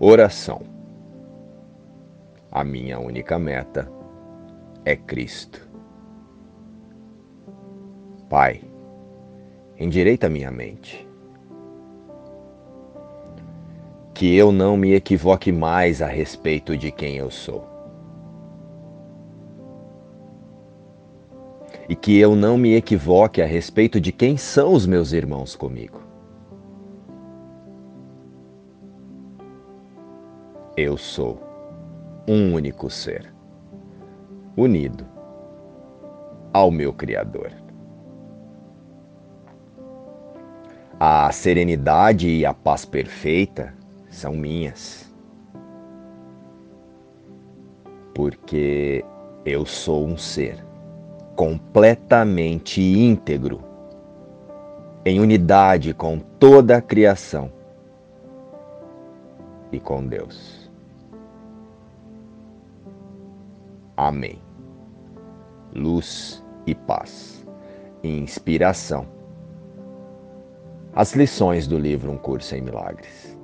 Oração. A minha única meta é Cristo. Pai, endireita minha mente. Que eu não me equivoque mais a respeito de quem eu sou. E que eu não me equivoque a respeito de quem são os meus irmãos comigo. Eu sou um único ser, unido ao meu Criador. A serenidade e a paz perfeita são minhas, porque eu sou um ser completamente íntegro, em unidade com toda a criação e com Deus. Amém. Luz e paz. Inspiração. As lições do livro Um Curso em Milagres.